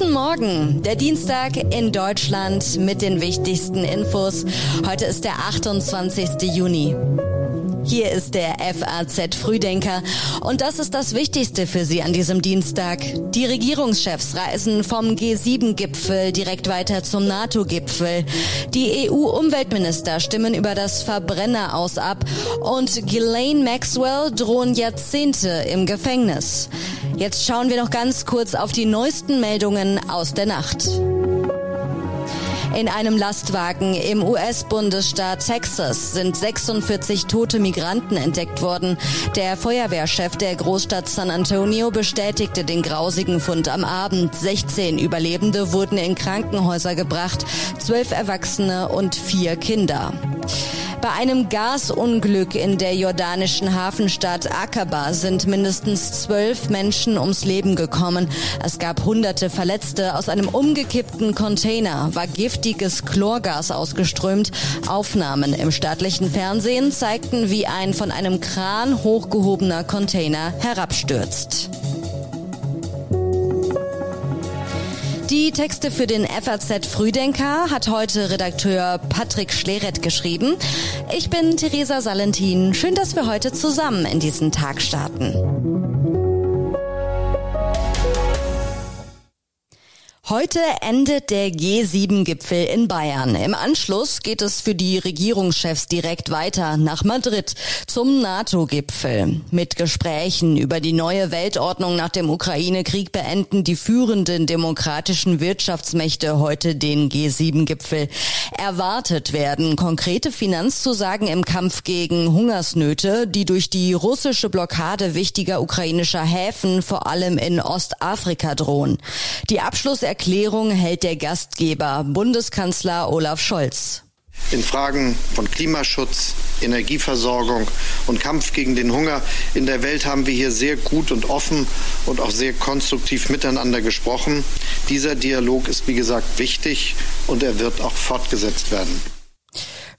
Guten Morgen, der Dienstag in Deutschland mit den wichtigsten Infos. Heute ist der 28. Juni. Hier ist der FAZ Frühdenker und das ist das Wichtigste für Sie an diesem Dienstag. Die Regierungschefs reisen vom G7-Gipfel direkt weiter zum NATO-Gipfel. Die EU-Umweltminister stimmen über das Verbrenner aus ab und Ghislaine Maxwell drohen Jahrzehnte im Gefängnis. Jetzt schauen wir noch ganz kurz auf die neuesten Meldungen aus der Nacht. In einem Lastwagen im US-Bundesstaat Texas sind 46 tote Migranten entdeckt worden. Der Feuerwehrchef der Großstadt San Antonio bestätigte den grausigen Fund am Abend. 16 Überlebende wurden in Krankenhäuser gebracht, zwölf Erwachsene und vier Kinder. Bei einem Gasunglück in der jordanischen Hafenstadt Aqaba sind mindestens zwölf Menschen ums Leben gekommen. Es gab hunderte Verletzte. Aus einem umgekippten Container war giftiges Chlorgas ausgeströmt. Aufnahmen im staatlichen Fernsehen zeigten, wie ein von einem Kran hochgehobener Container herabstürzt. Die Texte für den FAZ Frühdenker hat heute Redakteur Patrick Schleret geschrieben. Ich bin Theresa Salentin. Schön, dass wir heute zusammen in diesen Tag starten. Heute endet der G7-Gipfel in Bayern. Im Anschluss geht es für die Regierungschefs direkt weiter nach Madrid zum NATO-Gipfel. Mit Gesprächen über die neue Weltordnung nach dem Ukraine-Krieg beenden die führenden demokratischen Wirtschaftsmächte heute den G7-Gipfel. Erwartet werden konkrete Finanzzusagen im Kampf gegen Hungersnöte, die durch die russische Blockade wichtiger ukrainischer Häfen vor allem in Ostafrika drohen. Die Abschluss Erklärung hält der Gastgeber, Bundeskanzler Olaf Scholz. In Fragen von Klimaschutz, Energieversorgung und Kampf gegen den Hunger in der Welt haben wir hier sehr gut und offen und auch sehr konstruktiv miteinander gesprochen. Dieser Dialog ist, wie gesagt, wichtig und er wird auch fortgesetzt werden.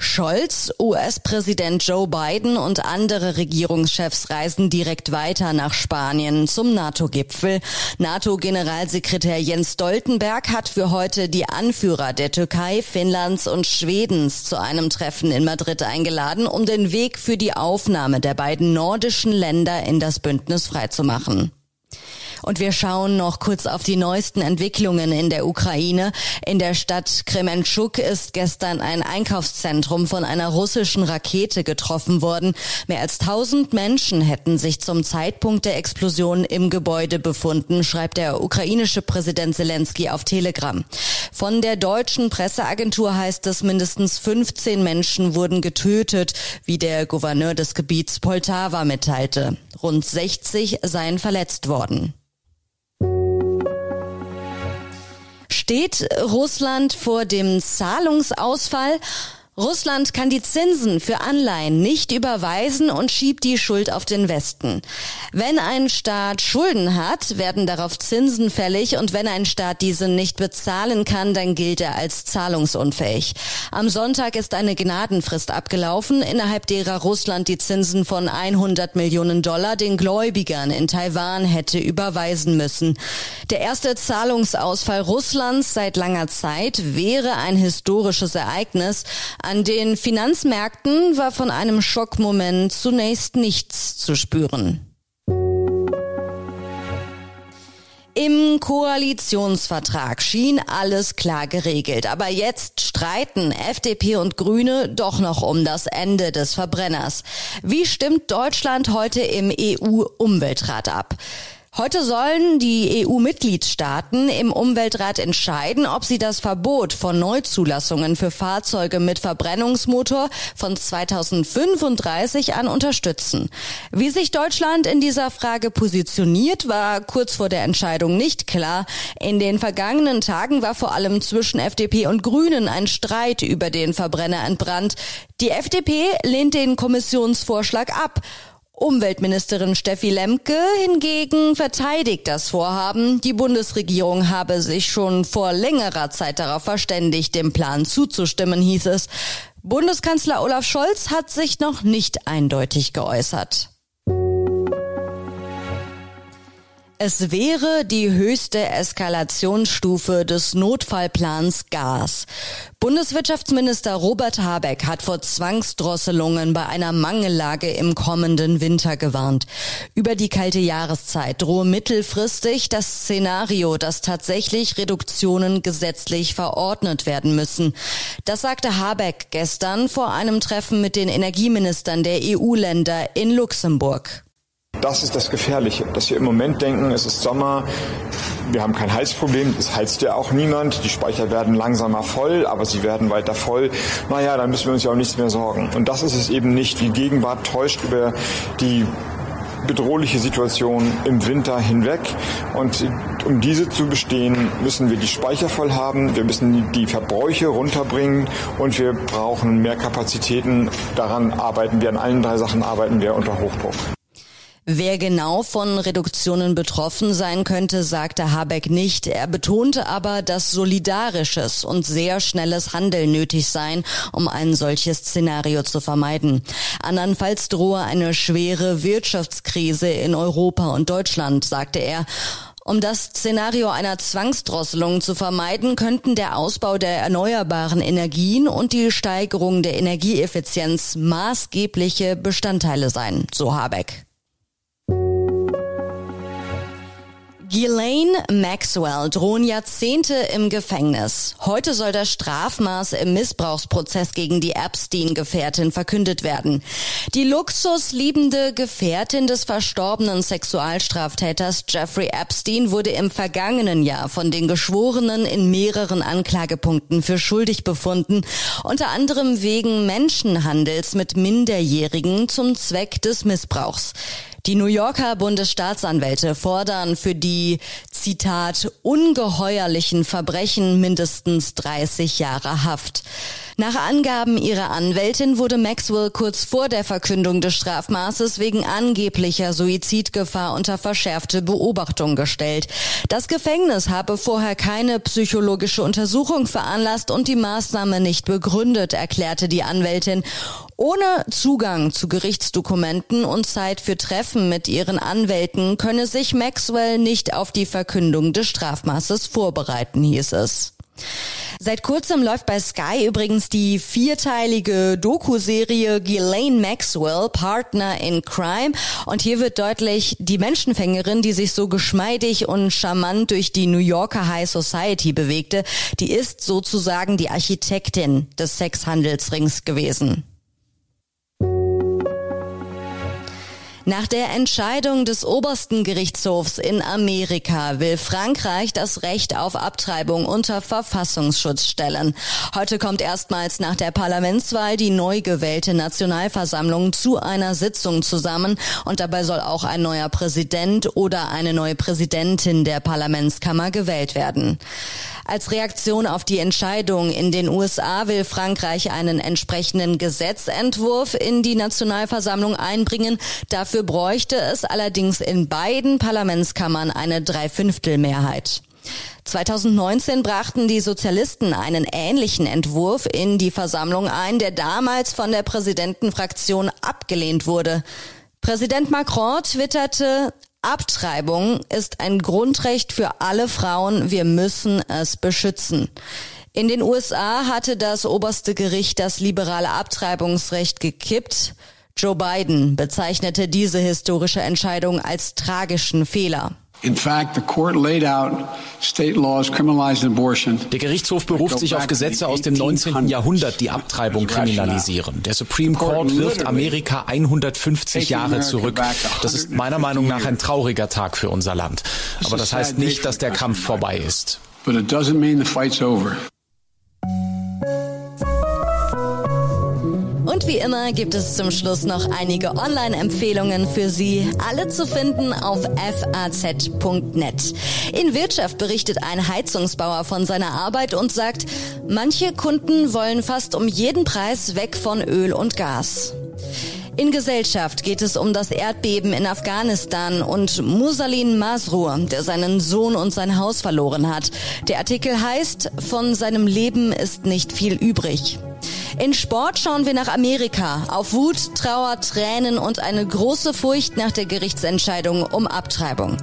Scholz, US-Präsident Joe Biden und andere Regierungschefs reisen direkt weiter nach Spanien zum NATO-Gipfel. NATO-Generalsekretär Jens Stoltenberg hat für heute die Anführer der Türkei, Finnlands und Schwedens zu einem Treffen in Madrid eingeladen, um den Weg für die Aufnahme der beiden nordischen Länder in das Bündnis freizumachen. Und wir schauen noch kurz auf die neuesten Entwicklungen in der Ukraine. In der Stadt Kremenchuk ist gestern ein Einkaufszentrum von einer russischen Rakete getroffen worden. Mehr als 1000 Menschen hätten sich zum Zeitpunkt der Explosion im Gebäude befunden, schreibt der ukrainische Präsident Zelensky auf Telegram. Von der deutschen Presseagentur heißt es, mindestens 15 Menschen wurden getötet, wie der Gouverneur des Gebiets Poltava mitteilte. Rund 60 seien verletzt worden. Steht Russland vor dem Zahlungsausfall? Russland kann die Zinsen für Anleihen nicht überweisen und schiebt die Schuld auf den Westen. Wenn ein Staat Schulden hat, werden darauf Zinsen fällig und wenn ein Staat diese nicht bezahlen kann, dann gilt er als zahlungsunfähig. Am Sonntag ist eine Gnadenfrist abgelaufen, innerhalb derer Russland die Zinsen von 100 Millionen Dollar den Gläubigern in Taiwan hätte überweisen müssen. Der erste Zahlungsausfall Russlands seit langer Zeit wäre ein historisches Ereignis, an den Finanzmärkten war von einem Schockmoment zunächst nichts zu spüren. Im Koalitionsvertrag schien alles klar geregelt, aber jetzt streiten FDP und Grüne doch noch um das Ende des Verbrenners. Wie stimmt Deutschland heute im EU-Umweltrat ab? Heute sollen die EU-Mitgliedstaaten im Umweltrat entscheiden, ob sie das Verbot von Neuzulassungen für Fahrzeuge mit Verbrennungsmotor von 2035 an unterstützen. Wie sich Deutschland in dieser Frage positioniert, war kurz vor der Entscheidung nicht klar. In den vergangenen Tagen war vor allem zwischen FDP und Grünen ein Streit über den Verbrenner entbrannt. Die FDP lehnt den Kommissionsvorschlag ab. Umweltministerin Steffi Lemke hingegen verteidigt das Vorhaben. Die Bundesregierung habe sich schon vor längerer Zeit darauf verständigt, dem Plan zuzustimmen, hieß es. Bundeskanzler Olaf Scholz hat sich noch nicht eindeutig geäußert. Es wäre die höchste Eskalationsstufe des Notfallplans Gas. Bundeswirtschaftsminister Robert Habeck hat vor Zwangsdrosselungen bei einer Mangellage im kommenden Winter gewarnt. Über die kalte Jahreszeit drohe mittelfristig das Szenario, dass tatsächlich Reduktionen gesetzlich verordnet werden müssen. Das sagte Habeck gestern vor einem Treffen mit den Energieministern der EU-Länder in Luxemburg. Das ist das Gefährliche, dass wir im Moment denken, es ist Sommer, wir haben kein Heizproblem, es heizt ja auch niemand, die Speicher werden langsamer voll, aber sie werden weiter voll. Naja, dann müssen wir uns ja auch nichts mehr sorgen. Und das ist es eben nicht. Die Gegenwart täuscht über die bedrohliche Situation im Winter hinweg. Und um diese zu bestehen, müssen wir die Speicher voll haben, wir müssen die Verbräuche runterbringen und wir brauchen mehr Kapazitäten. Daran arbeiten wir, an allen drei Sachen arbeiten wir unter Hochdruck. Wer genau von Reduktionen betroffen sein könnte, sagte Habeck nicht. Er betonte aber, dass solidarisches und sehr schnelles Handeln nötig sein, um ein solches Szenario zu vermeiden. Andernfalls drohe eine schwere Wirtschaftskrise in Europa und Deutschland, sagte er. Um das Szenario einer Zwangsdrosselung zu vermeiden, könnten der Ausbau der erneuerbaren Energien und die Steigerung der Energieeffizienz maßgebliche Bestandteile sein, so Habeck. Ghislaine Maxwell drohen Jahrzehnte im Gefängnis. Heute soll das Strafmaß im Missbrauchsprozess gegen die Epstein-Gefährtin verkündet werden. Die luxusliebende Gefährtin des verstorbenen Sexualstraftäters Jeffrey Epstein wurde im vergangenen Jahr von den Geschworenen in mehreren Anklagepunkten für schuldig befunden, unter anderem wegen Menschenhandels mit Minderjährigen zum Zweck des Missbrauchs. Die New Yorker Bundesstaatsanwälte fordern für die, Zitat, ungeheuerlichen Verbrechen mindestens 30 Jahre Haft. Nach Angaben ihrer Anwältin wurde Maxwell kurz vor der Verkündung des Strafmaßes wegen angeblicher Suizidgefahr unter verschärfte Beobachtung gestellt. Das Gefängnis habe vorher keine psychologische Untersuchung veranlasst und die Maßnahme nicht begründet, erklärte die Anwältin. Ohne Zugang zu Gerichtsdokumenten und Zeit für Treffen mit ihren Anwälten könne sich Maxwell nicht auf die Verkündung des Strafmaßes vorbereiten, hieß es. Seit kurzem läuft bei Sky übrigens die vierteilige Doku-Serie Ghislaine Maxwell, Partner in Crime. Und hier wird deutlich, die Menschenfängerin, die sich so geschmeidig und charmant durch die New Yorker High Society bewegte, die ist sozusagen die Architektin des Sexhandelsrings gewesen. Nach der Entscheidung des obersten Gerichtshofs in Amerika will Frankreich das Recht auf Abtreibung unter Verfassungsschutz stellen. Heute kommt erstmals nach der Parlamentswahl die neu gewählte Nationalversammlung zu einer Sitzung zusammen und dabei soll auch ein neuer Präsident oder eine neue Präsidentin der Parlamentskammer gewählt werden. Als Reaktion auf die Entscheidung in den USA will Frankreich einen entsprechenden Gesetzentwurf in die Nationalversammlung einbringen. Dafür bräuchte es allerdings in beiden Parlamentskammern eine Dreiviertelmehrheit. 2019 brachten die Sozialisten einen ähnlichen Entwurf in die Versammlung ein, der damals von der Präsidentenfraktion abgelehnt wurde. Präsident Macron twitterte, Abtreibung ist ein Grundrecht für alle Frauen. Wir müssen es beschützen. In den USA hatte das oberste Gericht das liberale Abtreibungsrecht gekippt. Joe Biden bezeichnete diese historische Entscheidung als tragischen Fehler. Der Gerichtshof beruft sich auf Gesetze aus dem 19. Jahrhundert, die Abtreibung kriminalisieren. Der Supreme Court wirft Amerika 150 Jahre zurück. Das ist meiner Meinung nach ein trauriger Tag für unser Land. Aber das heißt nicht, dass der Kampf vorbei ist. But it doesn't mean the fight's over. Und wie immer gibt es zum Schluss noch einige Online-Empfehlungen für Sie, alle zu finden auf faz.net. In Wirtschaft berichtet ein Heizungsbauer von seiner Arbeit und sagt, manche Kunden wollen fast um jeden Preis weg von Öl und Gas. In Gesellschaft geht es um das Erdbeben in Afghanistan und Musalin Masrur, der seinen Sohn und sein Haus verloren hat. Der Artikel heißt, von seinem Leben ist nicht viel übrig. In Sport schauen wir nach Amerika. Auf Wut, Trauer, Tränen und eine große Furcht nach der Gerichtsentscheidung um Abtreibung.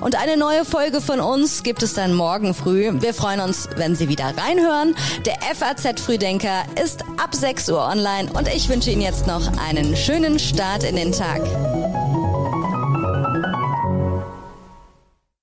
Und eine neue Folge von uns gibt es dann morgen früh. Wir freuen uns, wenn Sie wieder reinhören. Der FAZ Frühdenker ist ab 6 Uhr online und ich wünsche Ihnen jetzt noch einen schönen Start in den Tag.